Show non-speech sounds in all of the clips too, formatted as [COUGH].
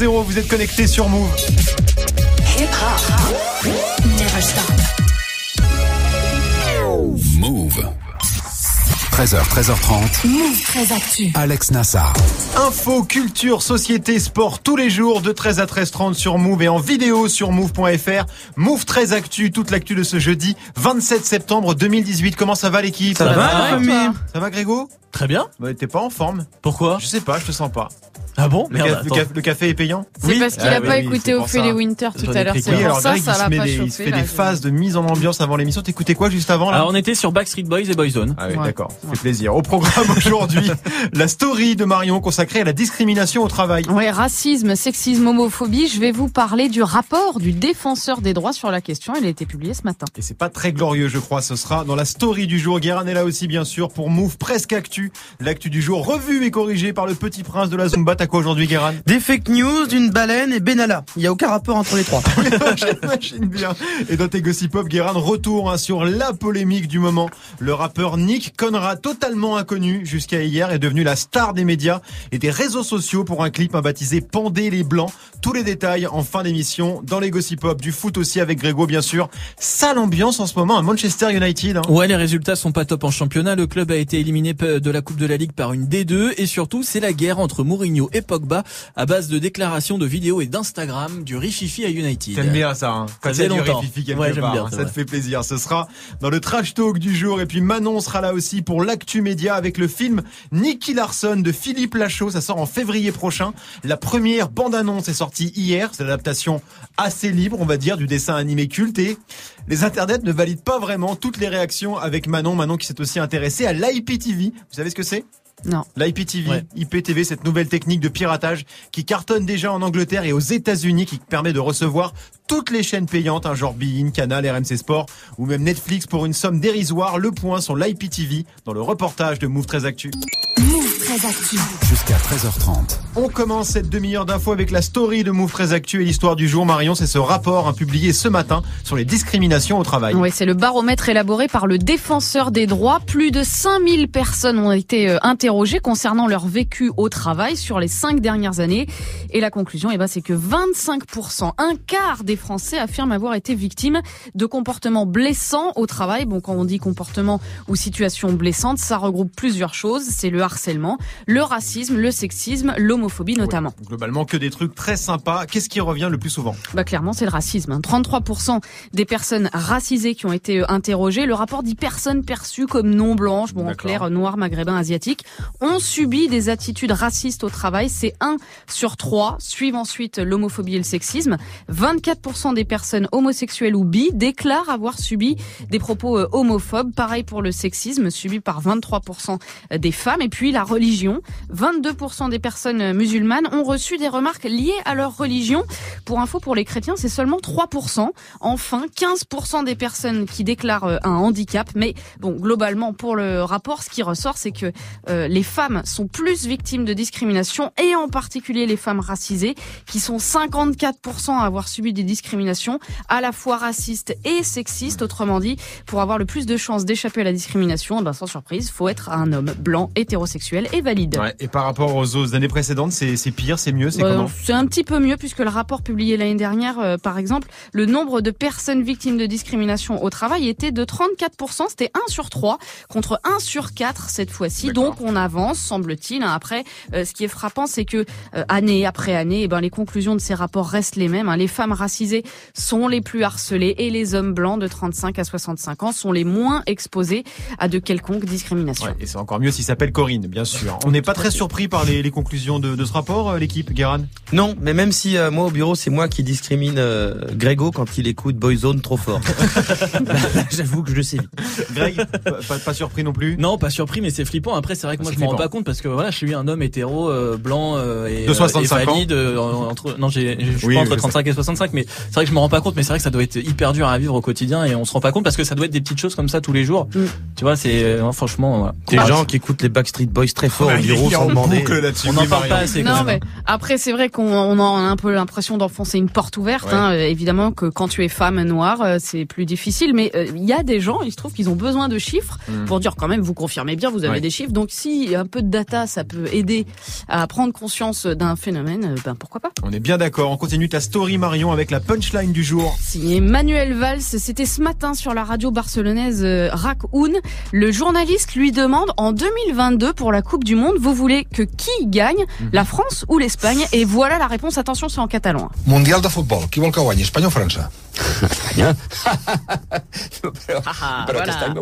2.0, vous êtes connectés sur Move. Hip hop. Never stop. Move. 13h, 13h30. Move très actu. Alex Nassar. Info, culture, société, sport tous les jours de 13 à 13h30 sur Move et en vidéo sur move.fr. Move très actu, toute l'actu de ce jeudi 27 septembre 2018. Comment ça va l'équipe? Ça va, la famille? Ça va Grégo? Très bien. bah, T'es pas en forme Pourquoi? Je sais pas, je te sens pas. Ah bon Le, Merde, ca- le attends. ca- le café est payant C'est Oui. parce qu'il Ah a oui, pas oui, écouté Ophélie ça. Winter tout à l'heure. Oui, Oui, alors ça, Greg, ça il l'a se met pas des, il se fait là, des phases de mise en ambiance avant l'émission. T'écoutais quoi juste avant là Alors on était sur Backstreet Boys et Boyzone. Ah oui, Ouais. d'accord, ça fait plaisir. Au programme [LAUGHS] aujourd'hui, la story de Marion consacrée à la discrimination au travail. Ouais, racisme, sexisme, homophobie. Je vais vous parler du rapport du défenseur des droits sur la question. Il a été publié ce matin. Et c'est pas très glorieux, je crois. Ce sera dans la story du jour. Guérin est là aussi, bien sûr, pour Move Presque Actu. L'actu du jour, revue et corrigée par le petit prince de la Zumba. T'as quoi aujourd'hui, Guérin? Des fake news, d'une baleine et Benalla. Il y a aucun rapport entre les trois. [LAUGHS] J'imagine bien. Et dans tes gossip pop, Guérin, retour hein, sur la polémique du moment. Le rappeur Nick Conrad, totalement inconnu jusqu'à hier, est devenu la star des médias et des réseaux sociaux pour un clip baptisé Pendez les Blancs. Tous les détails en fin d'émission dans les gossip pop. Du foot aussi avec Grégo, bien sûr. Sale ambiance en ce moment à Manchester United. hein. Ouais, les résultats sont pas top en championnat. Le club a été éliminé de la Coupe de la Ligue par une D2 et surtout, c'est la guerre entre Mourinho et Pogba à base de déclarations de vidéos et d'Instagram du rififi à United. T'aimes bien ça, hein Quand Ça il y a du longtemps. rififi quelque Ouais, j'aime part, bien, hein, ça te fait plaisir. Ce sera dans le trash talk du jour. Et puis Manon sera là aussi pour l'actu média avec le film Nicky Larson de Philippe Lachaud. Ça sort en février prochain. La première bande-annonce est sortie hier. C'est l'adaptation assez libre, on va dire, du dessin animé culte. Et les internets ne valident pas vraiment toutes les réactions avec Manon. Manon qui s'est aussi intéressée à l'IPTV. Vous savez ce que c'est? Non. L'IPTV, Ouais. IPTV, cette nouvelle technique de piratage qui cartonne déjà en Angleterre et aux États-Unis, qui permet de recevoir toutes les chaînes payantes, un genre Bein, Canal, RMC Sport ou même Netflix pour une somme dérisoire. Le point sur l'IPTV dans le reportage de Move 13 Actu. Move très actu. Jusqu'à 13h30. On commence cette demi-heure d'infos avec la story de Move 13 Actu et l'histoire du jour. Marion, c'est ce rapport hein, publié ce matin sur les discriminations au travail. Oui, c'est le baromètre élaboré par le défenseur des droits. Plus de 5000 personnes ont été euh, interrogées concernant leur vécu au travail sur les cinq dernières années. Et la conclusion, eh ben, c'est que 25%, un quart des Français affirment avoir été victimes de comportements blessants au travail. Bon, quand on dit comportement ou situation blessante, ça regroupe plusieurs choses. C'est le harcèlement, le racisme, le sexisme, l'homophobie notamment. Ouais, globalement, que des trucs très sympas. Qu'est-ce qui revient le plus souvent? Bah clairement, c'est le racisme. hein. 33% des personnes racisées qui ont été euh, interrogées. Le rapport dit personnes perçues comme non blanches, bon en clair, noires, maghrébins, asiatiques, ont subi des attitudes racistes au travail. C'est 1 sur 3. Suivent ensuite l'homophobie et le sexisme. 24% des personnes homosexuelles ou bi déclarent avoir subi des propos euh, homophobes. Pareil pour le sexisme, subi par 23% des femmes. Et puis la religion. 22% des personnes musulmanes ont reçu des remarques liées à leur religion. Pour info, pour les chrétiens, c'est seulement 3%. Enfin, 15% des personnes qui déclarent euh, un handicap. Mais bon, globalement, pour le rapport, ce qui ressort, c'est que euh, les femmes sont plus victimes de discrimination et en particulier les femmes racisées qui sont 54% à avoir subi des discriminations à la fois racistes et sexistes. Autrement dit, pour avoir le plus de chances d'échapper à la discrimination, eh ben, sans surprise, faut être un homme blanc, hétérosexuel et valide. Ouais, Et par rapport aux autres années précédentes, c'est pire, c'est mieux, c'est Euh, C'est un petit peu mieux puisque le rapport publié l'année dernière, euh, par exemple, le nombre de personnes victimes de discrimination au travail était de 34%, c'était 1 sur 3 contre 1 sur 4 cette fois-ci. Donc on avance, semble-t-il. hein. Après, euh, ce qui est frappant, c'est que euh, année après année, eh ben, les conclusions de ces rapports restent les mêmes. hein. Les femmes racisées sont les plus harcelées et les hommes blancs de 35 à 65 ans sont les moins exposés à de quelconques discriminations. Ouais, et c'est encore mieux s'il s'appelle Corinne, bien sûr. On n'est pas très surpris par les, les conclusions de, de ce rapport, euh, l'équipe, Guéran Non, mais même si euh, moi au bureau c'est moi qui discrimine euh, Grégo quand il écoute Boyzone trop fort. [LAUGHS] J'avoue que je le sais. Greg, pas, pas- pas surpris non plus? Non, pas surpris, mais c'est flippant. Après, c'est vrai que moi, C'est je me rends pas compte parce que voilà, je suis un homme hétéro, euh, blanc euh, et, De 65 euh, et valide. euh, entre, non, j'ai, je suis Oui, pas entre je 35 et 65, mais c'est vrai que je me rends pas compte. Mais c'est vrai que ça doit être hyper dur à vivre au quotidien et on se rend pas compte parce que ça doit être des petites choses comme ça tous les jours. Mm. Tu vois, c'est euh, franchement. voilà. Des Ah, gens qui écoutent les Backstreet Boys très fort Ouais, au bureau boucle là-dessus. On n'en parle pas assez. Non, quand mais après, c'est vrai qu'on on a un peu l'impression d'enfoncer une porte ouverte. Ouais. hein. Évidemment que quand tu es femme noire, c'est plus difficile. Mais il y a des gens, il se trouve qu'ils ont besoin de chiffres Mm. pour dire quand même, vous confirmez bien, vous avez des chiffres. Donc si un peu de data, ça peut aider à prendre conscience d'un phénomène, euh, ben pourquoi pas. On est bien d'accord. On continue ta story Marion avec la punchline du jour. Signé Manuel Valls, c'était ce matin sur la radio barcelonaise euh, RAC Un. Le journaliste lui demande en 2022 pour la Coupe du Monde, vous voulez que qui gagne, Mhm. la France ou l'Espagne? Et voilà la réponse. Attention, c'est en catalan. Mundial de futbol. Qui vol que guanyi, Espanya o França? [LAUGHS] Ah,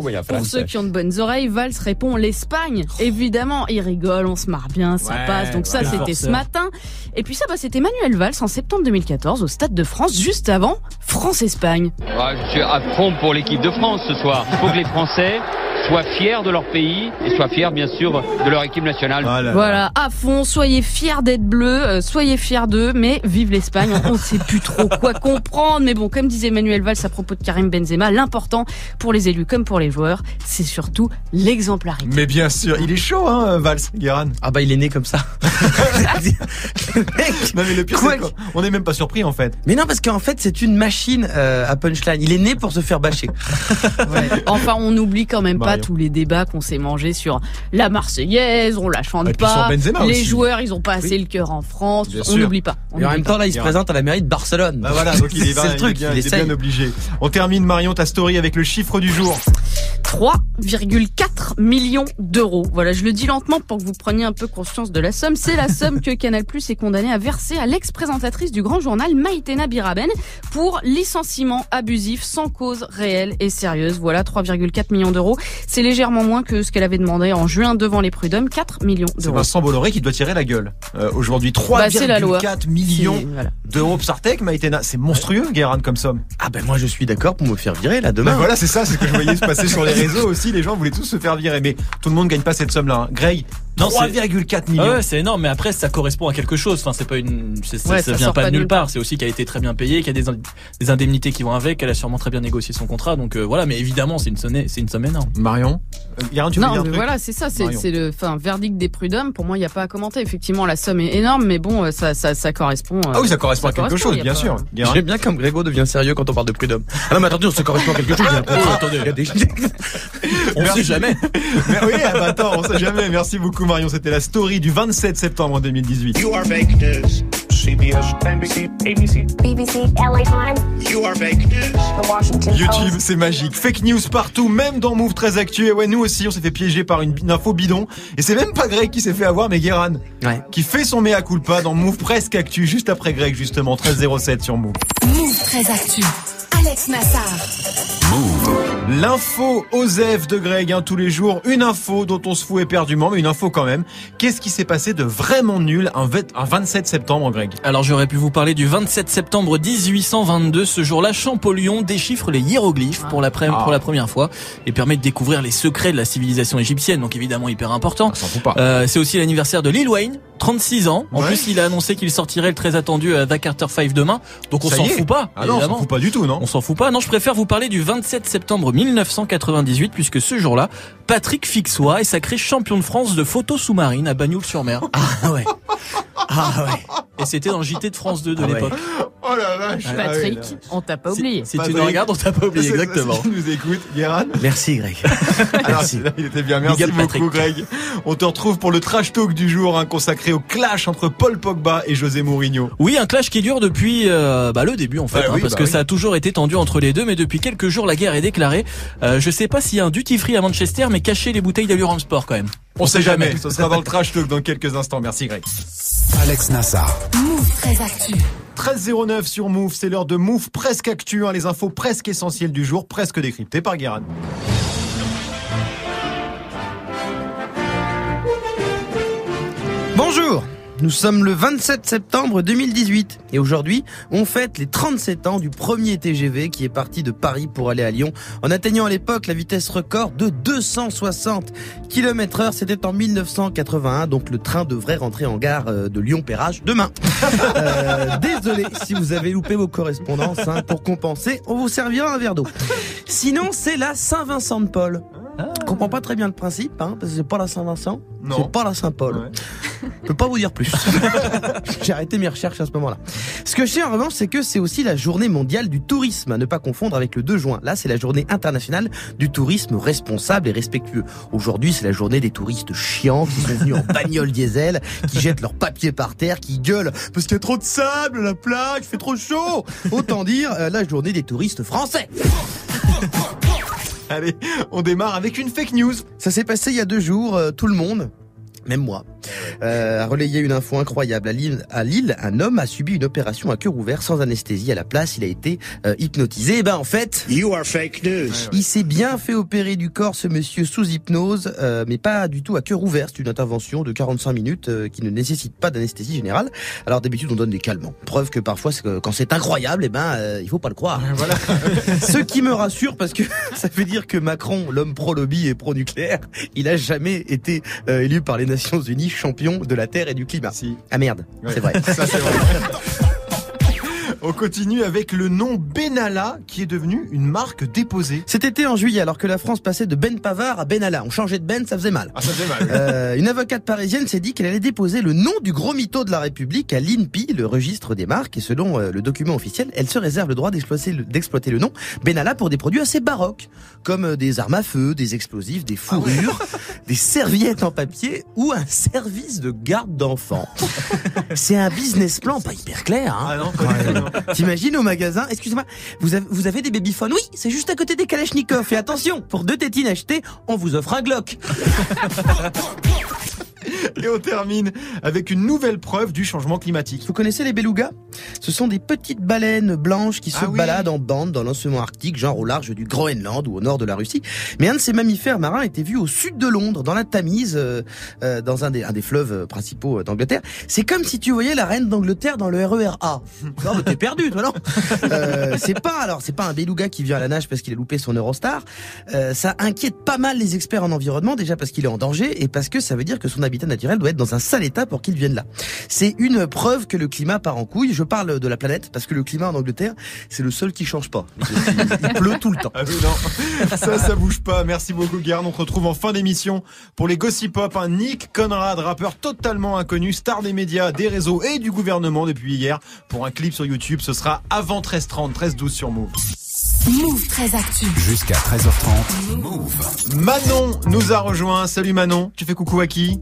voilà. Pour ceux qui ont de bonnes oreilles, Valls répond l'Espagne. Évidemment, il rigole, on se marre bien, ça Ouais, passe. Donc ça, c'était ce matin. Et puis ça, bah, c'était Manuel Valls en septembre 2014 au Stade de France, juste avant France-Espagne. Ah, je suis à fond pour l'équipe de France ce soir. Il faut que les Français soient fiers de leur pays et soient fiers bien sûr de leur équipe nationale. Voilà. Voilà, à fond, soyez fiers d'être bleus, euh, soyez fiers d'eux, mais vive l'Espagne, on ne sait plus trop quoi comprendre. Mais bon, comme disait Manuel Valls à propos de Karim Benzema, l'important pour les élus comme pour les joueurs, c'est surtout l'exemplarité. Mais bien sûr, il est chaud, hein, Valls, Guéran. Ah bah il est né comme ça. Mec. [LAUGHS] Non mais le pire, Quoi c'est quoi On est même pas surpris en fait. Mais non parce qu'en fait c'est une machine euh, à punchline. Il est né pour se faire bâcher. Enfin, on n'oublie quand même pas Marion. Tous les débats qu'on s'est mangés sur la Marseillaise, on la chante pas, les aussi. joueurs, ils ont pas assez le cœur en France, Bien on n'oublie pas. on Et en même pas. temps là il se présente à la mairie de Barcelone. Bah voilà, donc il [LAUGHS] est, c'est le truc. bien, il est bien obligé. On termine Marion ta story avec le chiffre du jour. 3,4 millions d'euros. Voilà, je le dis lentement pour que vous preniez un peu conscience de la somme. C'est la somme que Canal Plus est condamné à verser à l'ex-présentatrice du grand journal Maïtena Biraben pour licenciement abusif sans cause réelle et sérieuse. Voilà, 3,4 millions d'euros. C'est légèrement moins que ce qu'elle avait demandé en juin devant les prud'hommes, 4 millions C'est d'euros. Vincent Bolloré qui doit tirer la gueule. Euh, Aujourd'hui, Bah, c'est la loi. 3,4 millions C'est- voilà. d'euros Psartek, Maïtena. C'est monstrueux, Guéran, comme somme. Ah ben moi je suis d'accord pour me faire virer là Bah demain. voilà, c'est ça, c'est ce que je voyais se passer sur les réseaux aussi. Les gens voulaient tous se faire virer, mais tout le monde gagne pas cette somme-là. hein. Greg, Non, c'est- 3,4 millions. Ah ouais, c'est énorme, mais après ça correspond à quelque chose. Enfin, c'est pas une, c'est- c'est- Ouais, ça ça vient pas de nulle part. C'est aussi qu'elle a été très bien payée, qu'il y a des, in- des indemnités qui vont avec. Elle a sûrement très bien négocié son contrat, donc euh, voilà. Mais évidemment, c'est une somme, c'est une somme énorme. Marion, euh, tu Non, mais voilà, c'est ça, c'est le verdict des prud'hommes. Pour moi, il n'y a pas à commenter. Effectivement, la somme est énorme, mais bon, euh, ça, ça, ça correspond. euh, Ah oui, ça correspond à quelque correspond, chose, bien pas- sûr. [LAUGHS] J'aime bien comme Grégo devient sérieux quand on parle de prud'homme. Ah non mais attendez, ça correspond à quelque chose. Il y a un contrat. attendez. Il y a des- [LAUGHS] On sait jamais. [LAUGHS] Mais oui, ah bah attends, on sait jamais. Merci beaucoup Marion. C'était la story du 27 septembre 2018. You are fake news. CBS, NBC, ABC. BBC, LA Times, You are fake news. The Washington YouTube, c'est magique. Fake news partout, même dans Move très actu. Et ouais, nous aussi, on s'est fait piéger par une, une info bidon. Et c'est même pas Greg qui s'est fait avoir, mais Guéran. Ouais. Qui fait son mea culpa dans Move presque actu, juste après Greg, justement, 1307 sur Move. Move très actu. Alex Nassar. L'info Osef de Greg, hein, tous les jours. Une info dont on se fout éperdument, mais une info quand même. Qu'est-ce qui s'est passé de vraiment nul un, vet- un 27 septembre, Greg? Alors j'aurais pu vous parler du 27 septembre 1822. Ce jour-là, Champollion déchiffre les hiéroglyphes pour la, pre- Ah. pour la première fois et permet de découvrir les secrets de la civilisation égyptienne. Donc évidemment hyper important. On s'en fout pas. Euh, c'est aussi l'anniversaire de Lil Wayne, 36 ans. En Ouais. plus, il a annoncé qu'il sortirait le très attendu à The Carter 5 demain. Donc on s'en fout pas. Ah non, on s'en fout pas du tout, non? On s'en fout pas. Non, je préfère vous parler du 27 septembre 1998 puisque ce jour-là, Patrick Fixois est sacré champion de France de photo sous-marine à Bagnoul-sur-Mer. Ah ouais. Ah ouais. Et c'était dans le JT de France 2 de Ah ouais. l'époque. [LAUGHS] Oh la vache ah Patrick, on t'a pas oublié. Si tu nous regardes, on t'a pas oublié, [LAUGHS] exactement. Si tu nous écoutes, Guéran. Merci Greg. [LAUGHS] Alors, celui-là, il était bien. Merci Big beaucoup, Patrick. Greg. On te retrouve pour le trash talk du jour, hein, consacré au clash entre Paul Pogba et José Mourinho. Oui, un clash qui dure depuis euh, bah, le début en fait, Bah hein, oui, parce bah que oui. ça a toujours été tendu entre les deux, mais depuis quelques jours la guerre est déclarée. Euh, je sais pas s'il y a un duty free à Manchester, mais cacher les bouteilles d'allure en sport quand même. On sait jamais. Ce sera dans le trash talk dans quelques instants. Merci, Greg. Alex Nassar. Move très actu. 13.09 sur Move, c'est l'heure de Move presque actu, hein, les infos presque essentielles du jour, presque décryptées par Guéran. Bonjour nous sommes le 27 septembre 2018 et aujourd'hui on fête les 37 ans du premier TGV qui est parti de Paris pour aller à Lyon en atteignant à l'époque la vitesse record de 260 km heure. C'était en 1981 donc le train devrait rentrer en gare euh, de Lyon-Perrage demain. [LAUGHS] Euh, désolé si vous avez loupé vos correspondances. hein. pour compenser, on vous servira un verre d'eau. Sinon c'est la Saint-Vincent de Paul. Je comprends pas très bien le principe, hein, parce que c'est pas la Saint-Vincent, c'est pas la Saint-Paul. Ouais. Je peux pas vous dire plus. [LAUGHS] J'ai arrêté mes recherches à ce moment-là. Ce que je sais en revanche, c'est que c'est aussi la journée mondiale du tourisme, à ne pas confondre avec le 2 juin. Là, c'est la journée internationale du tourisme responsable et respectueux. Aujourd'hui, c'est la journée des touristes chiants qui sont venus en [LAUGHS] bagnole diesel, qui jettent leurs papiers par terre, qui gueulent parce qu'il y a trop de sable à la plage, il fait trop chaud. Autant dire euh, la journée des touristes français. Allez, on démarre avec une fake news. Ça s'est passé il y a deux jours, euh, tout le monde, même moi, euh, a relayé une info incroyable. À Lille, à Lille, un homme a subi une opération à cœur ouvert sans anesthésie. À la place, il a été euh, hypnotisé. Et ben en fait, You are fake news. il s'est bien fait opérer du corps, ce monsieur, sous hypnose, euh, mais pas du tout à cœur ouvert. C'est une intervention de 45 minutes euh, qui ne nécessite pas d'anesthésie générale. Alors d'habitude, on donne des calmants. Preuve que parfois, que quand c'est incroyable, et ben euh, il faut pas le croire. Voilà. [LAUGHS] Ce qui me rassure parce que [LAUGHS] ça veut dire que Macron, l'homme pro-lobby et pro-nucléaire, il a jamais été euh, élu par les Nations Unies champion de la Terre et du climat. Si. Ah merde, Ouais. c'est vrai. Ça, c'est vrai. [LAUGHS] On continue avec le nom Benalla qui est devenu une marque déposée. Cet été en juillet, alors que la France passait de Ben Pavard à Benalla, on changeait de Ben, ça faisait mal. Ah, ça fait mal. Euh, une avocate parisienne s'est dit qu'elle allait déposer le nom du gros mytho de la République à l'INPI, le registre des marques, et selon euh, le document officiel, elle se réserve le droit d'exploiter le, nom Benalla pour des produits assez baroques, comme euh, des armes à feu, des explosifs, des fourrures, [LAUGHS] des serviettes en papier ou un service de garde d'enfants. [LAUGHS] C'est un business plan pas hyper clair. Hein Ah non, [LAUGHS] T'imagines au magasin, excusez-moi, vous avez, vous avez des babyphones Oui, c'est juste à côté des Kalachnikov. Et attention, pour deux tétines achetées, on vous offre un Glock. [LAUGHS] Et on termine avec une nouvelle preuve du changement climatique. Vous connaissez les belugas? Ce sont des petites baleines blanches qui se Ah oui. baladent en bande dans l'océan arctique, genre au large du Groenland ou au nord de la Russie. Mais un de ces mammifères marins était vu au sud de Londres, dans la Tamise, euh, euh, dans un des, un des fleuves euh, principaux euh, d'Angleterre. C'est comme si tu voyais la reine d'Angleterre dans le RER A. [LAUGHS] Non, mais t'es perdu, toi, non? Euh, C'est pas, alors, c'est pas un beluga qui vient à la nage parce qu'il a loupé son Eurostar. Euh, ça inquiète pas mal les experts en environnement, déjà parce qu'il est en danger et parce que ça veut dire que son habitat naturel doit être dans un sale état pour qu'il vienne là. C'est une preuve que le climat part en couille. Je parle de la planète parce que le climat en Angleterre, c'est le seul qui change pas. Il pleut tout le temps. Ah. Ça, ça bouge pas. Merci beaucoup, Guerin. On se retrouve en fin d'émission pour les Gossip Pop. Un Nick Conrad, rappeur totalement inconnu, star des médias, des réseaux et du gouvernement depuis hier. Pour un clip sur YouTube, ce sera avant 13h30, 13h12 sur Move. Move très actu. Jusqu'à 13h30. Move. Manon nous a rejoint. Salut Manon. Tu fais coucou à qui?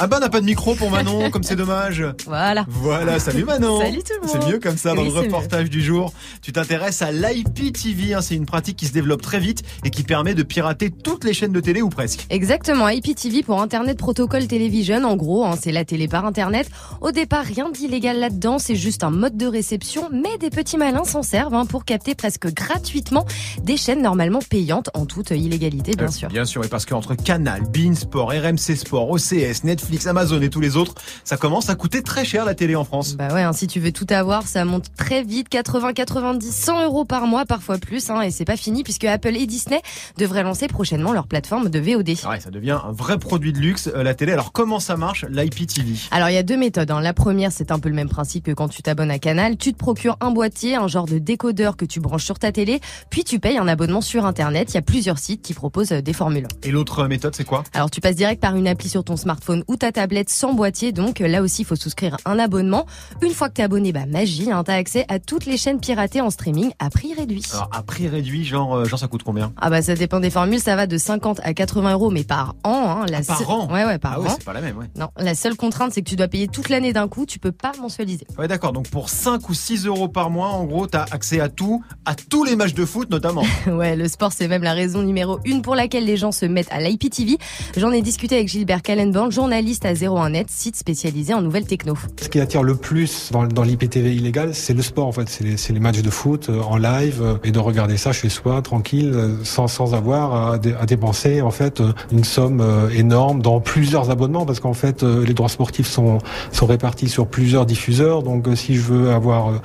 Ah bah, on n'a pas de micro pour Manon, [LAUGHS] comme c'est dommage. Voilà. Voilà, salut Manon. Salut tout le monde. C'est mieux comme ça dans Oui, le reportage du jour. Tu t'intéresses à l'IPTV, hein, c'est une pratique qui se développe très vite et qui permet de pirater toutes les chaînes de télé ou presque. Exactement, IPTV pour Internet Protocol Television, en gros, hein, c'est la télé par Internet. Au départ, rien d'illégal là-dedans, c'est juste un mode de réception, mais des petits malins s'en servent hein, pour capter presque gratuitement des chaînes normalement payantes, en toute illégalité, bien Euh, sûr. Bien sûr, et parce qu'entre Canal, Bein Sport, RMC Sport, OCS, Netflix, Amazon et tous les autres, ça commence à coûter très cher la télé en France. Bah ouais, hein, si tu veux tout avoir, ça monte très vite, 80, 90, 100 euros par mois, parfois plus, hein, et c'est pas fini puisque Apple et Disney devraient lancer prochainement leur plateforme de VOD. Ouais, ça devient un vrai produit de luxe, euh, la télé. Alors comment ça marche, l'IPTV Alors il y a deux méthodes. hein. La première, c'est un peu le même principe que quand tu t'abonnes à Canal. Tu te procures un boîtier, un genre de décodeur que tu branches sur ta télé, puis tu payes un abonnement sur Internet. Il y a plusieurs sites qui proposent euh, des formules. Et l'autre méthode, c'est quoi? Alors tu passes direct par une appli sur ton smartphone ou ta tablette sans boîtier, donc là aussi il faut souscrire un abonnement. Une fois que t'es abonné, bah magie, hein, t'as accès à toutes les chaînes piratées en streaming à prix réduit. Alors à prix réduit, genre, euh, genre ça coûte combien? Ah bah ça dépend des formules, ça va de 50 à 80 euros, mais par an. Hein, la Ah, par an? Ouais ouais par Ah oui, an. c'est pas la même, ouais. Non, la seule contrainte c'est que tu dois payer toute l'année d'un coup, tu peux pas mensualiser. Ouais, d'accord. Donc pour 5 ou 6 euros par mois, en gros, t'as accès à tout, à tous les matchs de foot notamment. [LAUGHS] Ouais, le sport, c'est même la raison numéro une pour laquelle les gens se mettent à l'IPTV. J'en ai discuté avec Gilbert Kallenborn, journaliste à 01net, site spécialisé en nouvelles techno. Ce qui attire le plus dans, l'IPTV illégal, c'est le sport en fait, c'est les, matchs de foot euh, en live euh, et de regarder ça chez soi tranquille, euh, sans, sans avoir à, à dépenser en fait une somme énorme dans plusieurs abonnements parce qu'en fait les droits sportifs sont sont répartis sur plusieurs diffuseurs. Donc si je veux avoir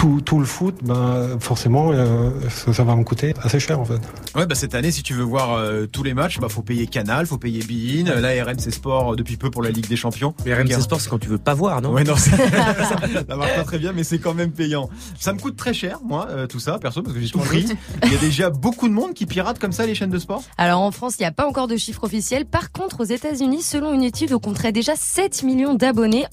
tout, tout le foot, ben forcément, euh, ça, ça va me coûter assez cher en fait. Ouais, bah cette année, si tu veux voir euh, tous les matchs, bah faut payer Canal, faut payer Bein, euh, là RMC Sport depuis peu pour la Ligue des Champions. Mais RMC Sport, c'est quand tu veux pas voir, non? Ouais, non, ça, [LAUGHS] ça, ça marche pas très bien, mais c'est quand même payant. Ça me coûte très cher, moi, euh, tout ça, perso, parce que j'ai tout pris. Il y a déjà beaucoup de monde qui pirate comme ça les chaînes de sport. Alors en France, il n'y a pas encore de chiffres officiels. Par contre, aux États-Unis, selon une étude, on compterait déjà 7 millions d'abonnés.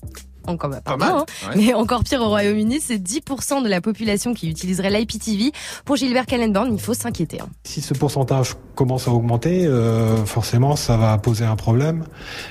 Encore bah, pas, Pas mal, mal, hein. ouais. mais encore pire au Royaume-Uni, c'est 10% de la population qui utiliserait l'IPTV. Pour Gilbert Kallenborn, il faut s'inquiéter. hein. Si ce pourcentage commence à augmenter, euh, forcément, ça va poser un problème.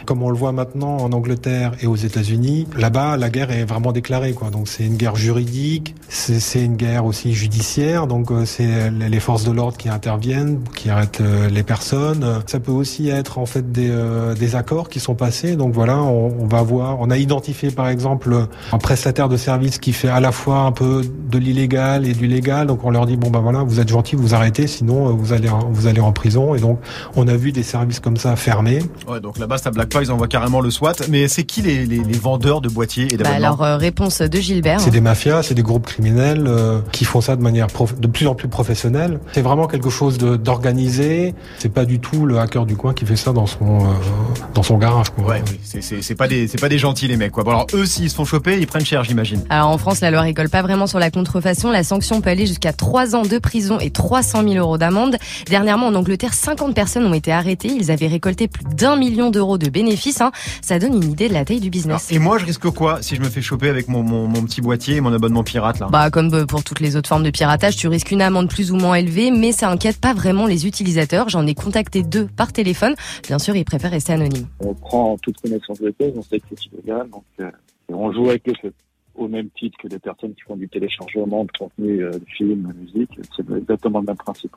Comme on le voit maintenant en Angleterre et aux États-Unis, là-bas, la guerre est vraiment déclarée. Quoi. Donc c'est une guerre juridique, c'est c'est une guerre aussi judiciaire. Donc euh, c'est les forces de l'ordre qui interviennent, qui arrêtent euh, les personnes. Ça peut aussi être en fait des, euh, des accords qui sont passés. Donc voilà, on, on va voir. On a identifié par exemple un prestataire de service qui fait à la fois un peu de l'illégal et du légal. Donc on leur dit bon ben voilà, vous êtes gentil, vous arrêtez, sinon euh, vous allez en- vous allez en prison. Et donc on a vu des services comme ça fermés. Ouais, donc là-bas, ça blague pas, ils envoient carrément le SWAT. Mais c'est qui les, les, les vendeurs de boîtiers et Bah, alors, euh, réponse de Gilbert. C'est des mafias, c'est des groupes criminels euh, qui font ça de manière prof- de plus en plus professionnelle. C'est vraiment quelque chose d'organisé. C'est pas du tout le hacker du coin qui fait ça dans son euh, dans son garage. Quoi. Ouais, oui, c'est- pas des c'est pas des gentils les mecs quoi. Bon alors eux s'ils se font choper, ils prennent cher j'imagine. Alors en France, la loi rigole pas vraiment sur la contrefaçon. La sanction peut aller jusqu'à 3 ans de prison et 300 000 euros d'amende. Dernièrement, en Angleterre, 50 personnes ont été arrêtées. Ils avaient récolté plus d'un million d'euros de bénéfices. hein. Ça donne une idée de la taille du business. Et moi je risque quoi si je me fais choper avec mon, mon, mon petit boîtier et mon abonnement pirate là? Bah, comme euh, pour toutes les autres formes de piratage, tu risques une amende plus ou moins élevée, mais ça inquiète pas vraiment les utilisateurs. J'en ai contacté deux par téléphone. Bien sûr, ils préfèrent rester anonymes. On prend toute connaissance de cause, on sait que c'est illégal, donc euh, on joue avec feu. Au même titre que les personnes qui font du téléchargement de contenu, euh, de films, de musique, c'est exactement le même principe.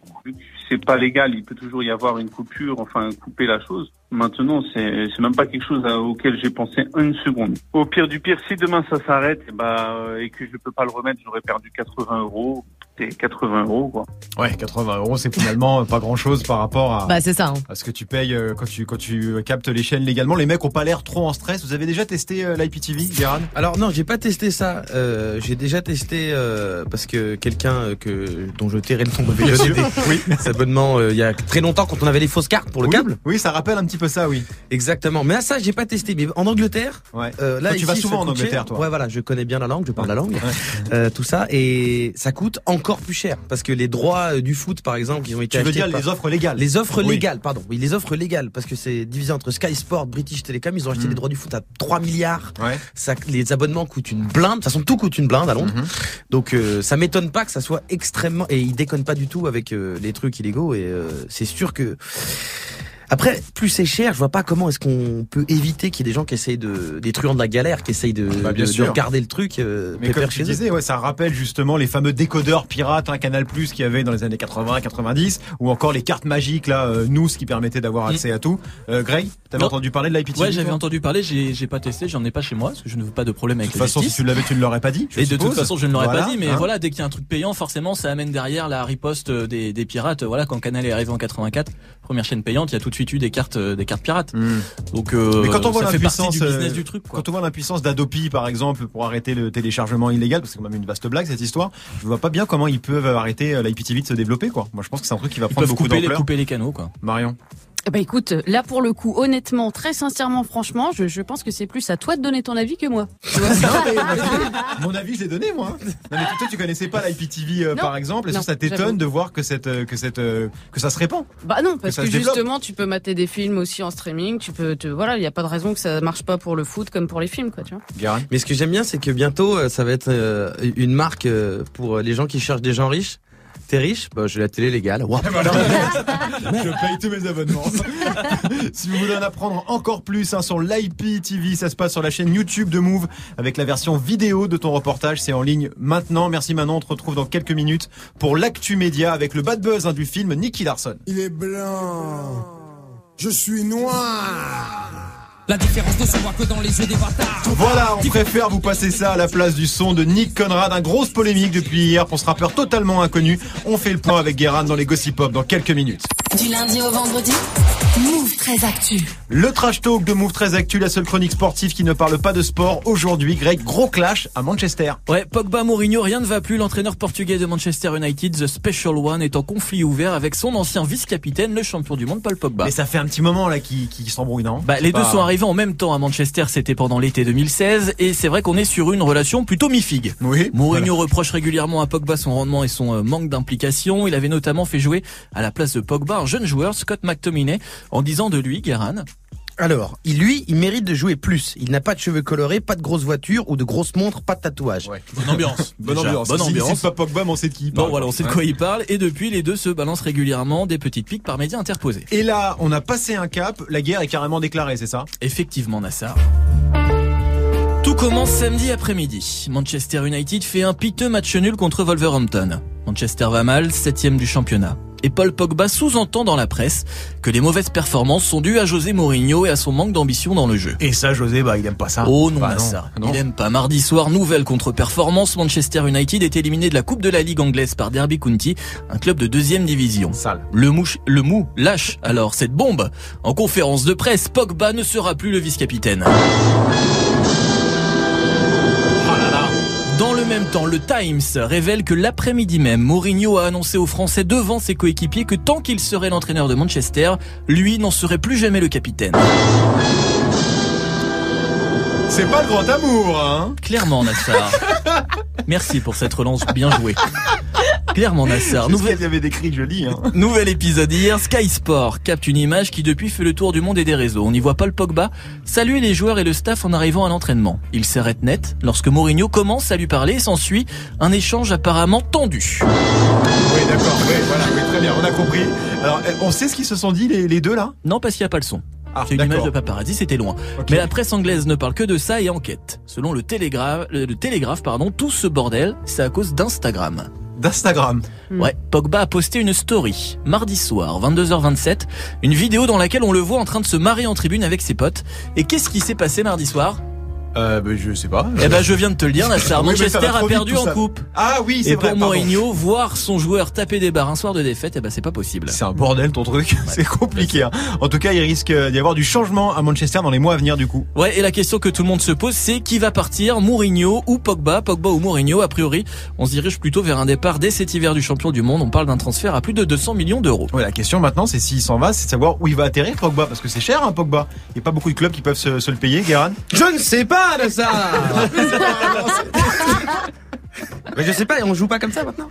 c'est pas légal, il peut toujours y avoir une coupure, enfin couper la chose. Maintenant, c'est c'est même pas quelque chose à- auquel j'ai pensé une seconde. Au pire du pire, si demain ça s'arrête et, bah, euh, et que je peux pas le remettre, j'aurais perdu 80 euros. C'est 80 euros quoi. Ouais, 80 euros c'est finalement [LAUGHS] pas grand chose par rapport à, Bah, c'est ça. hein. à ce que tu payes euh, quand tu quand tu captes les chaînes légalement. Les mecs ont pas l'air trop en stress. Vous avez déjà testé euh, l'IPTV, Gérard Alors non, j'ai pas testé ça. Euh, j'ai déjà testé euh, parce que quelqu'un euh, que dont je tairai le nom [LAUGHS] m'avait Bien donné des oui. abonnements euh, il y a très longtemps quand on avait les fausses cartes pour le Oui, câble. Oui, ça rappelle un petit peu ça, oui. Exactement. Mais à ça, j'ai pas testé. Mais en Angleterre, Ouais. euh, là Toi, tu vas souvent en Angleterre, cher. toi. Ouais, voilà, je connais bien la langue, je parle la langue, Ouais. [LAUGHS] euh, tout ça, et ça coûte encore plus cher parce que les droits euh, du foot, par exemple, ils ont été Tu veux dire par- les offres légales Les offres Oui. légales, pardon. Oui, les offres légales, parce que c'est divisé entre Sky Sport, British Telecom. Ils ont acheté Mm. les droits du foot à 3 milliards. Ça, les abonnements coûtent une blinde. De toute façon, tout coûte une blinde à Londres. Mhm. Donc, euh, ça m'étonne pas que ça soit extrêmement. Et ils déconnent pas du tout avec les trucs illégaux. Et c'est sûr que. Après, plus c'est cher, je vois pas comment est-ce qu'on peut éviter qu'il y ait des gens qui essayent de, des truands de la galère, qui essayent de, Bah, bien de, de regarder le truc, euh, Mais comme tu chez eux. disais, ouais, ça rappelle justement les fameux décodeurs pirates, un Canal Plus qu'il y avait dans les années 80, 90, ou encore les cartes magiques là, euh, nous, ce qui permettait d'avoir accès à tout. Euh, Greg, t'avais entendu parler de l'IPTV Ouais, j'avais entendu parler, j'ai j'ai pas testé, j'en ai pas chez moi, parce que je ne veux pas de problème De avec toute la façon, si tu l'avais, tu ne l'aurais pas dit. Et de toute façon, je ne l'aurais Voilà, pas dit, mais hein. voilà, dès qu'il y a un truc payant, forcément, ça amène derrière la riposte des, des pirates. Voilà, quand Canal est arrivé en 84, première chaîne payante, il y a tout de suite eu des cartes, euh, des cartes pirates. Hmm. Donc, euh, Mais quand on voit ça fait partie du business euh, du truc, quoi. quand on voit l'impuissance d'Adopi par exemple pour arrêter le téléchargement illégal, parce que c'est quand même une vaste blague cette histoire, je vois pas bien comment ils peuvent arrêter l'IPTV de se développer quoi. Moi je pense que c'est un truc qui va Ils prendre peuvent beaucoup d'ampleur. couper les canaux, quoi. Marion. Ben écoute, là pour le coup, honnêtement, très sincèrement, franchement, je, je pense que c'est plus à toi de donner ton avis que moi. Tu vois [LAUGHS] Non, mais, [LAUGHS] mais, mon avis, je l'ai donné, moi. Non, mais toi, tu connaissais pas l'IPTV, euh, par exemple. Que ça t'étonne de voir que cette, euh, que cette, euh, que ça se répand? Bah non, parce que, justement, tu peux mater des films aussi en streaming. Tu peux, te, voilà, il y a pas de raison que ça marche pas pour le foot comme pour les films, quoi, tu vois. Guérin Mais ce que j'aime bien, c'est que bientôt, euh, ça va être euh, une marque euh, pour les gens qui cherchent des gens riches. T'es riche Bah, j'ai la télé légale. Waouh. [LAUGHS] [LAUGHS] Je paye tous mes abonnements. [LAUGHS] si vous voulez en apprendre encore plus hein, sur l'IPTV, ça se passe sur la chaîne YouTube de Move avec la version vidéo de ton reportage. C'est en ligne maintenant. Merci Manon. On te retrouve dans quelques minutes pour l'actu média avec le bad buzz hein, du film Nicky Larson. Il est blanc. Je suis noir. La différence ne se voit que dans les yeux des bâtards. Voilà, on préfère vous passer ça à la place du son de Nick Conrad, un grosse polémique depuis hier pour ce rappeur totalement inconnu. On fait le point avec Guérin dans les Gossip Pop dans quelques minutes. Du lundi au vendredi, Move très actu. Le trash talk de Move très Actu, la seule chronique sportive qui ne parle pas de sport. Aujourd'hui, Greg, gros clash à Manchester. Ouais, Pogba Mourinho, rien ne va plus. L'entraîneur portugais de Manchester United, The Special One, est en conflit ouvert avec son ancien vice-capitaine, le champion du monde, Paul Pogba. Mais ça fait un petit moment là qui, qui s'embrouille, non? Bah, les deux Pas- sont arrivés en même temps à Manchester, c'était pendant l'été 2016, et c'est vrai qu'on est sur une relation plutôt mi-figue. Oui. Mourinho reproche régulièrement à Pogba son rendement et son euh, manque d'implication. Il avait notamment fait jouer à la place de Pogba un jeune joueur, Scott McTominay, en disant de lui, Guérin, Alors, il, lui, il mérite de jouer plus. Il n'a pas de cheveux colorés, pas de grosses voitures ou de grosses montres, pas de tatouages. bonne ambiance. [LAUGHS] Bonne Déjà, ambiance. Bonne ambiance. si c'est pas Pogba, mais on sait de qui il Bon parle. voilà, on sait de Ouais. quoi il parle et depuis les deux se balancent régulièrement des petites piques par médias interposés. Et là, on a passé un cap, la guerre est carrément déclarée, c'est ça? Effectivement Nassar. Tout commence samedi après-midi. Manchester United fait un piteux match nul contre Wolverhampton. Manchester va mal, septième du championnat. Et Paul Pogba sous-entend dans la presse que les mauvaises performances sont dues à José Mourinho et à son manque d'ambition dans le jeu. Et ça, José, bah, il aime pas ça. Oh non, Bah, Nassar. non. Il aime pas. Mardi soir, nouvelle contre-performance. Manchester United est éliminé de la Coupe de la Ligue anglaise par Derby County, un club de deuxième division. Sale. Le, mouche, le mou lâche alors cette bombe. En conférence de presse, Pogba ne sera plus le vice-capitaine. Le même temps, le Times révèle que l'après-midi même, Mourinho a annoncé aux Français devant ses coéquipiers que tant qu'il serait l'entraîneur de Manchester, lui n'en serait plus jamais le capitaine. C'est pas le grand amour, hein Clairement, Nassar. [LAUGHS] Merci pour cette relance bien jouée. Clairement, Nassar. Y avait lis. Hein. Nouvel épisode hier, Sky Sport capte une image qui depuis fait le tour du monde et des réseaux. On y voit Paul Pogba saluer les joueurs et le staff en arrivant à l'entraînement. Il s'arrête net lorsque Mourinho commence à lui parler et s'ensuit un échange apparemment tendu. Oui, d'accord, oui, voilà, oui, très bien, on a compris. Alors, eh, on sait ce qu'ils se sont dit, les, les deux, là? Non, parce qu'il n'y a pas le son. Ah, C'est une image de paparazzi, c'était loin. Mais la presse anglaise ne parle que de ça et enquête. Selon le Télégraphe, le, le Télégraphe, pardon, tout ce bordel, c'est à cause d'Instagram. D'Instagram. Ouais, Pogba a posté une story mardi soir, 22h27, une vidéo dans laquelle on le voit en train de se marrer en tribune avec ses potes. Et qu'est-ce qui s'est passé mardi soir? Euh, bah, je sais pas. Eh ben, je viens de te le dire, Nassar. Oui, Manchester a perdu en ça. coupe. Ah oui, c'est Et vrai, pour pardon. Mourinho, voir son joueur taper des barres un soir de défaite, eh ben, c'est pas possible. C'est un bordel ton truc, [LAUGHS] c'est compliqué. hein. En tout cas, il risque d'y avoir du changement à Manchester dans les mois à venir du coup. Ouais, et la question que tout le monde se pose, c'est qui va partir, Mourinho ou Pogba? Pogba ou Mourinho A priori, on se dirige plutôt vers un départ dès cet hiver du champion du monde. On parle d'un transfert à plus de 200 millions d'euros. Ouais, la question maintenant, c'est s'il s'en va, c'est de savoir où il va atterrir Pogba, parce que c'est cher, hein, Pogba. Il n'y a pas beaucoup de clubs qui peuvent se, se le payer, Guérin. Je ne sais pas de ça [LAUGHS] Mais je sais pas, on joue pas comme ça maintenant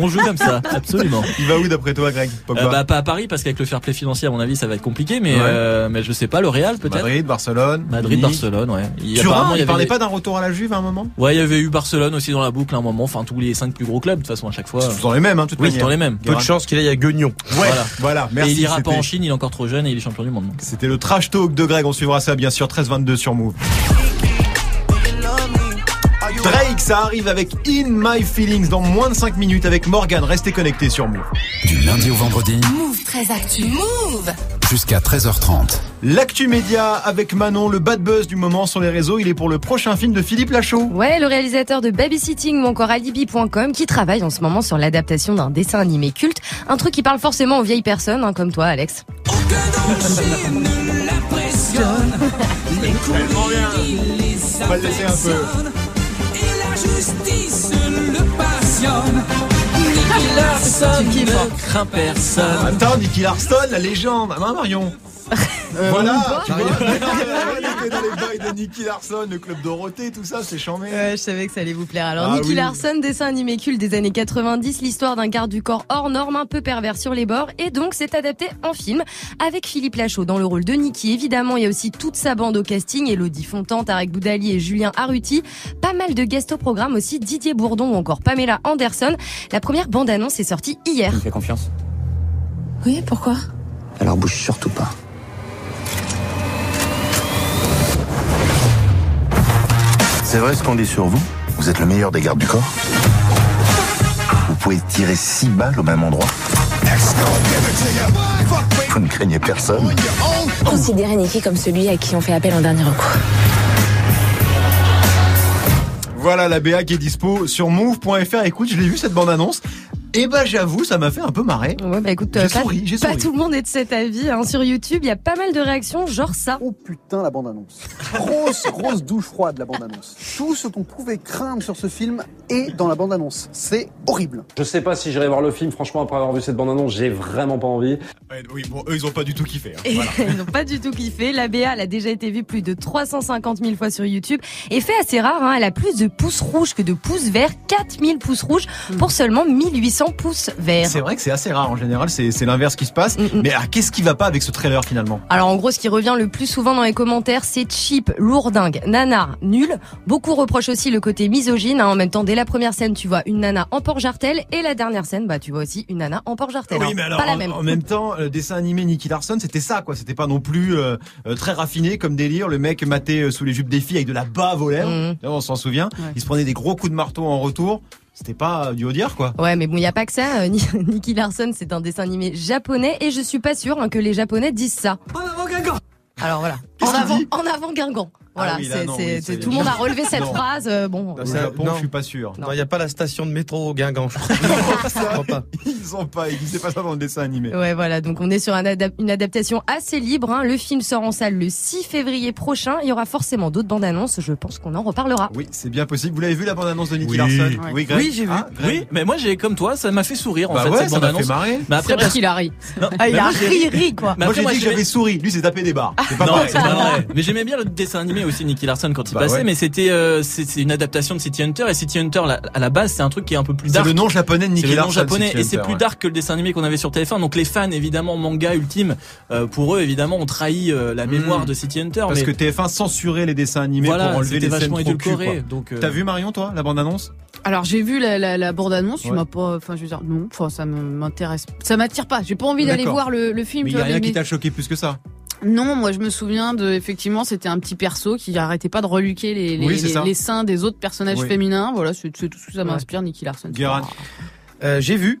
On joue comme ça, absolument. Il va où d'après toi, Greg Euh, bah pas à Paris parce qu'avec le fair play financier à mon avis ça va être compliqué mais Ouais. euh, mais je sais pas le Real peut-être Madrid, Barcelone, Madrid. Barcelone ouais il, Turin, apparemment, il, parlait des- pas d'un retour à la Juve à un moment ouais il y avait eu Barcelone aussi dans la boucle à un moment enfin tous les cinq plus gros clubs de toute façon à chaque fois C'est dans les mêmes, hein, toute oui manière. dans les mêmes Peu de chance qu'il aille à Guignon. Ouais, Voilà. voilà, merci. et il ira pas en Chine il est encore trop jeune et il est champion du monde. C'était le trash talk de Greg, on suivra ça bien sûr 13-22 sur Move. Ça arrive avec In My Feelings dans moins de 5 minutes avec Morgan. Restez connectés sur Move. Du lundi au vendredi, Move très actu. Move jusqu'à 13h30. L'actu média avec Manon, le bad buzz du moment sur les réseaux, il est pour le prochain film de Philippe Lachaud. Ouais, le réalisateur de Babysitting ou encore Alibi.com qui travaille en ce moment sur l'adaptation d'un dessin animé culte. Un truc qui parle forcément aux vieilles personnes, hein, comme toi, Alex. [LAUGHS] On va le laisser un peu. [LAUGHS] Personne ne craint personne Attends, Nicky Larsson, la légende. Ah, Marion. Voilà. Tu vois, [LAUGHS] [LAUGHS] on était dans les bails de Nicky Larsson, le club Dorothée, tout ça, c'est chambé. Ouais, je savais que ça allait vous plaire. Alors, Ah Nicky oui. Larson, dessin animé culte des années 90, l'histoire d'un garde du corps hors norme, un peu pervers sur les bords, et donc c'est adapté en film avec Philippe Lachaud dans le rôle de Nicky. Évidemment, il y a aussi toute sa bande au casting, Elodie Fontan, Tarek Boudali et Julien Arruti. Pas mal de guests au programme aussi, Didier Bourdon ou encore Pamela Anderson. La première bande-annonce est sortie hier. Tu me fais confiance? Oui, pourquoi? Alors bouge surtout pas. C'est vrai ce qu'on dit sur vous Vous êtes le meilleur des gardes du corps Vous pouvez tirer six balles au même endroit Vous ne craignez personne Considérez Nicky comme celui à qui on fait appel en dernier recours. Voilà la BA qui est dispo sur move.fr. Écoute, je l'ai vu cette bande-annonce. Eh ben j'avoue, ça m'a fait un peu marrer. Ouais, bah écoute, J'ai euh, pas, souri, pas souri. tout le monde est de cet avis. Hein. Sur YouTube, il y a pas mal de réactions, genre ça. Oh putain, la bande-annonce. Grosse, grosse douche froide, la bande-annonce. Tout ce qu'on pouvait craindre sur ce film est dans la bande-annonce. C'est horrible. Je sais pas si j'irai voir le film, franchement, après avoir vu cette bande-annonce, j'ai vraiment pas envie. Ouais, oui, bon, eux ils ont pas du tout kiffé. hein. Voilà. [LAUGHS] ils n'ont pas du tout kiffé. La BA, elle a déjà été vue plus de 350 000 fois sur YouTube. Et fait assez rare, hein, elle a plus de pouces rouges que de pouces verts. 4000 pouces rouges pour seulement 1800 pouces verts. C'est vrai que c'est assez rare en général, c'est l'inverse qui se passe. Mais ah, qu'est-ce qui va pas avec ce trailer finalement? Alors en gros, ce qui revient le plus souvent dans les commentaires, c'est cheap, lourdingue, nanar, nul. Beaucoup reprochent aussi le côté misogyne. hein. En même temps, dès la première scène, tu vois une nana en port-jartel. Et la dernière scène, bah tu vois aussi une nana en port-jartel. Oui, hein. mais alors pas la en, même. en même temps, le dessin animé Nicky Larson, c'était ça quoi. C'était pas non plus euh, euh, très raffiné comme délire. Le mec maté euh, sous les jupes des filles avec de la bave aux lèvres. Mhm. On s'en souvient. Il se prenait des gros coups de marteau en retour. C'était pas euh, du haut dire quoi. Ouais, mais bon, il y a pas que ça. Euh, [LAUGHS] Ni- Nicky Larson, c'est un dessin animé japonais et je suis pas sûre hein, que les japonais disent ça. Alors voilà. En avant, en avant Guingamp. Voilà, Ah oui, là, c'est- non, c'est- oui, ça c'est- y est. tout le monde a relevé cette Non. phrase. euh, bon. Le Japon, je suis pas sûr. Non, il n'y a pas la station de métro au Guingamp. je crois [LAUGHS] pas. Ils ont pas, ils disaient pas ça dans le dessin animé. Ouais, voilà. Donc on est sur un adap- une adaptation assez libre. hein. Le film sort en salle le 6 février prochain. Il y aura forcément d'autres bandes annonces. Je pense qu'on en reparlera. Oui, c'est bien possible. Vous l'avez vu la bande-annonce de Nicky Oui. Larson Ouais. Greg Oui, j'ai vu. Ah, Oui, mais moi j'ai comme toi, ça m'a fait sourire en Bah fait ouais, cette ça m'a bande-annonce. fait marrer. Mais après, C'est parce- qu'il a ri. Non, Ah, il mais a ri, ri, quoi. Mais Moi j'ai dit que j'avais souri. Lui c'est tapé des barres. C'est pas pareil. c'est pas vrai. Mais j'aimais bien le dessin animé aussi Nicky Larson quand il Bah passait, mais c'était euh, c'est c'est une adaptation de City Hunter et City Hunter la- à la base c'est un truc qui est un peu plus C'est dark. le nom japonais de Nicky C'est le nom Larson, japonais et c'est plus ouais. dark que le dessin animé qu'on avait sur TF1. Donc les fans évidemment manga ultime euh, pour eux évidemment ont trahi euh, la mémoire Mm. de City Hunter. Parce mais que TF1 censurait les dessins animés Voilà, pour enlever les scènes vachement trop cul, donc, euh, T'as vu Marion toi la bande annonce Alors j'ai vu la, la, la bande-annonce, tu Ouais. m'as pas, enfin je veux dire non, enfin ça m'intéresse, ça m'attire pas. J'ai pas envie d'aller voir le, le film. Mais il y a rien mais- qui t'a choqué plus que ça? Non, moi je me souviens de effectivement c'était un petit perso qui arrêtait pas de reluquer les, les, Oui, c'est les- ça. les seins des autres personnages Oui. féminins. Voilà, c'est tout ce que ça Ouais. m'inspire, Nicky Larson. Euh, j'ai vu.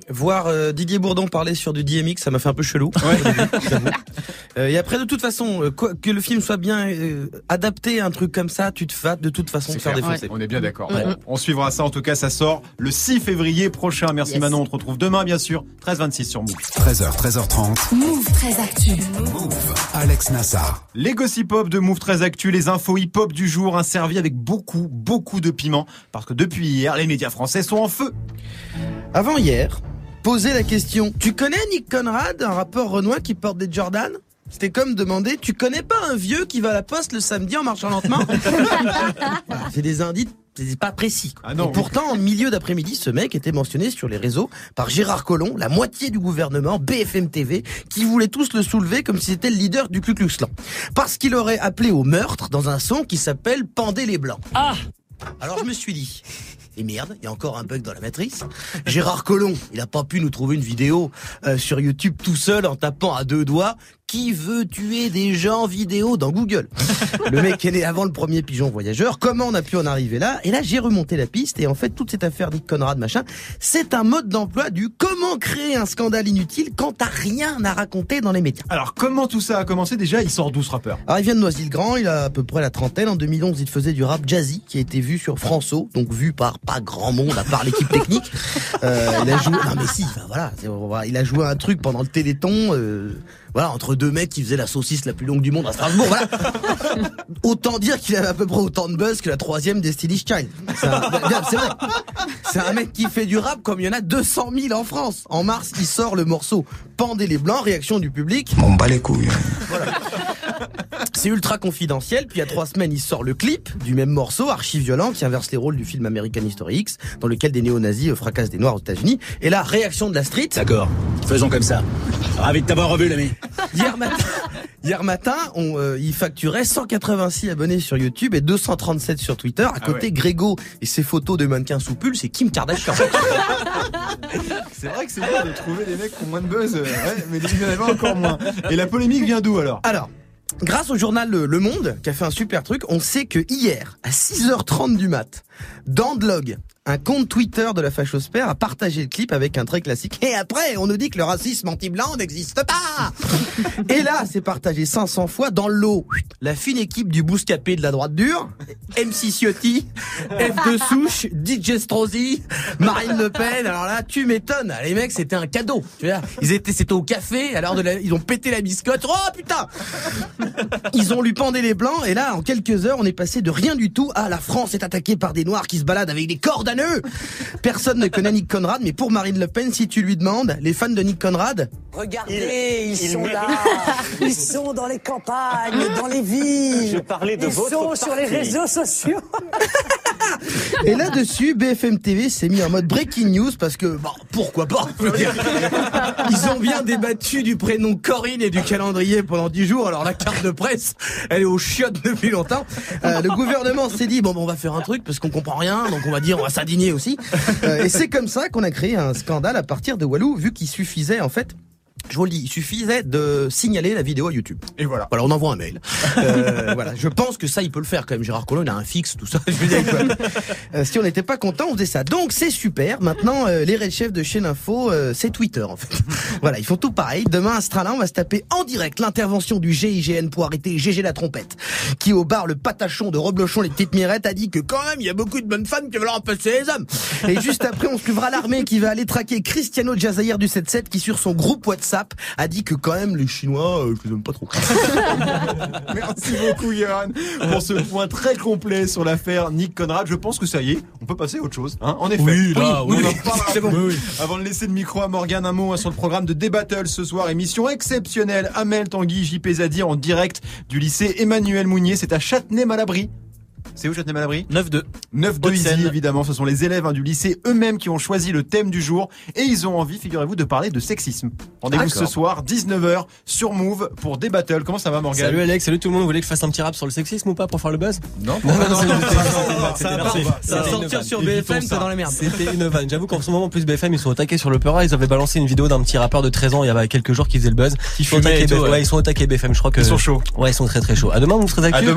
Voir euh, Didier Bourdon parler sur du DMX, ça m'a fait un peu chelou. [LAUGHS] Euh, et après, de toute façon, euh, quoi, que le film soit bien euh, adapté à un truc comme ça, tu te vas de toute façon te faire défoncer. On est bien d'accord. Ouais. Bon, on suivra ça en tout cas, ça sort le 6 février prochain. Merci Yes. Manon, on te retrouve demain bien sûr, 13-26 sur Move. 13h, 13h30. Move très actu. Alex Nassar. Les gossip hop de Move très actu, les infos hip hop du jour, un servi avec beaucoup, beaucoup de piment. Parce que depuis hier, les médias français sont en feu. Avant hier, poser la question Tu connais Nick Conrad, un rappeur renois qui porte des Jordan C'était comme demander Tu connais pas un vieux qui va à la poste le samedi en marchant lentement? [LAUGHS] Voilà, C'est des indices. C'est pas précis. quoi. Ah non, Et oui. pourtant, en milieu d'après-midi, ce mec était mentionné sur les réseaux par Gérard Collomb, la moitié du gouvernement, BFM TV, qui voulaient tous le soulever comme si c'était le leader du Ku Klux Klan. Parce qu'il aurait appelé au meurtre dans un son qui s'appelle Pendez les Blancs. Ah Alors je me suis dit, et merde, il y a encore un bug dans la matrice. Gérard Collomb, il a pas pu nous trouver une vidéo euh, sur YouTube tout seul en tapant à deux doigts qui veut tuer des gens vidéo dans Google. Le mec est né avant le premier pigeon voyageur. Comment on a pu en arriver là Et là, j'ai remonté la piste et en fait, toute cette affaire Nick Conrad machin, c'est un mode d'emploi du comment créer un scandale inutile quand t'as rien à raconter dans les médias. Alors comment tout ça a commencé déjà Il sort d'où ce rappeur Alors il vient de Noisy-le-Grand, il a à peu près la trentaine. En 2011, il faisait du rap jazzy qui a été vu sur François, donc vu par pas grand monde à part l'équipe technique. Euh, il a joué, non mais si, voilà, il a joué un truc pendant le Téléthon. Euh, voilà, entre deux mecs qui faisaient la saucisse la plus longue du monde à Strasbourg. Voilà. [LAUGHS] autant dire qu'il avait à peu près autant de buzz que la troisième Destiny's Child. C'est vrai. C'est un mec qui fait du rap comme il y en a 200 000 en France. En mars, il sort le morceau Pendez les blancs, réaction du public. On bat les couilles. C'est ultra confidentiel. Puis il y a trois semaines, il sort le clip du même morceau, archi violent, qui inverse les rôles du film American History X, dans lequel des néo-nazis euh, fracassent des noirs aux États-Unis. Et là, réaction de la street. D'accord, faisons comme ça. Ravi de t'avoir revu, l'ami. Hier matin, hier matin, on, euh, il facturait 186 abonnés sur YouTube et 237 sur Twitter. À côté, ouais. Grégo et ses photos de mannequins sous pull, c'est Kim Kardashian. [LAUGHS] C'est vrai que c'est bien de trouver des mecs qui ont moins de buzz, ouais, mais il y en avait encore moins. Et la polémique vient d'où alors? Alors, grâce au journal Le Monde, qui a fait un super truc, on sait que hier, à 6h30 du mat, Dandlog un compte Twitter de la fachosphère a partagé le clip avec un trait classique. Et après, on nous dit que le racisme anti-blanc n'existe pas [LAUGHS] Et là, c'est partagé 500 fois dans l'eau. La fine équipe du Bouscapé de la droite dure, MC Ciotti, F de Souche, DJ Strozzi, Marine Le Pen. Alors là, tu m'étonnes. Les mecs, c'était un cadeau. Tu vois, ils étaient, c'était au café, à l'heure de la, ils ont pété la biscotte. Oh putain Ils ont lui pendé les blancs et là, en quelques heures, on est passé de rien du tout à la France est attaquée par des noirs qui se baladent avec des cordes Personne ne connaît Nick Conrad, mais pour Marine Le Pen, si tu lui demandes, les fans de Nick Conrad, Regardez, ils, sont là. [LAUGHS] Ils sont dans les campagnes, dans les villes. Je parlais de ils votre sont sur les réseaux sociaux. [LAUGHS] Et là-dessus, BFM TV s'est mis en mode breaking news parce que, bon, pourquoi pas. Ils ont bien débattu du prénom Corinne et du calendrier pendant 10 jours. Alors la carte de presse, elle est au chiottes depuis longtemps. Euh, le gouvernement s'est dit, bon, bon, on va faire un truc parce qu'on comprend rien, donc on va dire, on va s'indigner aussi. Euh, et c'est comme ça qu'on a créé un scandale à partir de Walou, vu qu'il suffisait, en fait, je vous le dis, il suffisait de signaler la vidéo à YouTube. Et voilà. Voilà, on envoie un mail. Euh, [LAUGHS] voilà, je pense que ça, il peut le faire quand même. Gérard Collomb, il a un fixe, tout ça. [LAUGHS] Je veux dire. Euh, si on n'était pas content, on faisait ça. Donc c'est super. Maintenant, euh, les red chefs de chaîne Info, euh, c'est Twitter en fait. [LAUGHS] voilà, ils font tout pareil. Demain à Stralin, on va se taper en direct l'intervention du GIGN pour arrêter GG la trompette, qui au bar le patachon de Reblochon les petites mirettes a dit que quand même il y a beaucoup de bonnes femmes qui veulent remplacer les hommes. Et juste après, on suivra l'armée qui va aller traquer Cristiano Jazair du 7-7 qui sur son groupe WhatsApp a dit que quand même les Chinois, euh, je les aime pas trop. [LAUGHS] Merci beaucoup, Johan, pour ce point très complet sur l'affaire Nick Conrad. Je pense que ça y est, on peut passer à autre chose. Hein en effet. Oui, là, [LAUGHS] C'est bon. Oui, oui. Avant de laisser le micro à Morgane, un mot hein, sur le programme de Débattle ce soir. Émission exceptionnelle. Amel Tanguy, JP Zadi en direct du lycée Emmanuel Mounier. C'est à Châtenay-Malabry. C'est où Châtenay-Malabry 9-2. 9 Easy, évidemment. Ce sont les élèves hein, du lycée eux-mêmes qui ont choisi le thème du jour et ils ont envie, figurez-vous, de parler de sexisme. Rendez-vous ce soir, 19h, sur Move pour Débattle. Comment ça va, Morgane Salut Alex, salut tout le monde. Vous voulez que je fasse un petit rap sur le sexisme ou pas pour faire le buzz Non, non, non, non, ça va, sortir sur BFM, ça. c'est dans les merdes. C'était une vanne. J'avoue qu'en ce moment, en plus, BFM, ils sont attaqués sur le Peura. Ils avaient balancé une vidéo d'un petit rappeur de 13 ans il y a quelques jours qui faisait le buzz. Ils sont attaqués BFM. Je crois que. Ils sont chauds. Ouais, ils sont très très chauds. À demain, vous serez À demain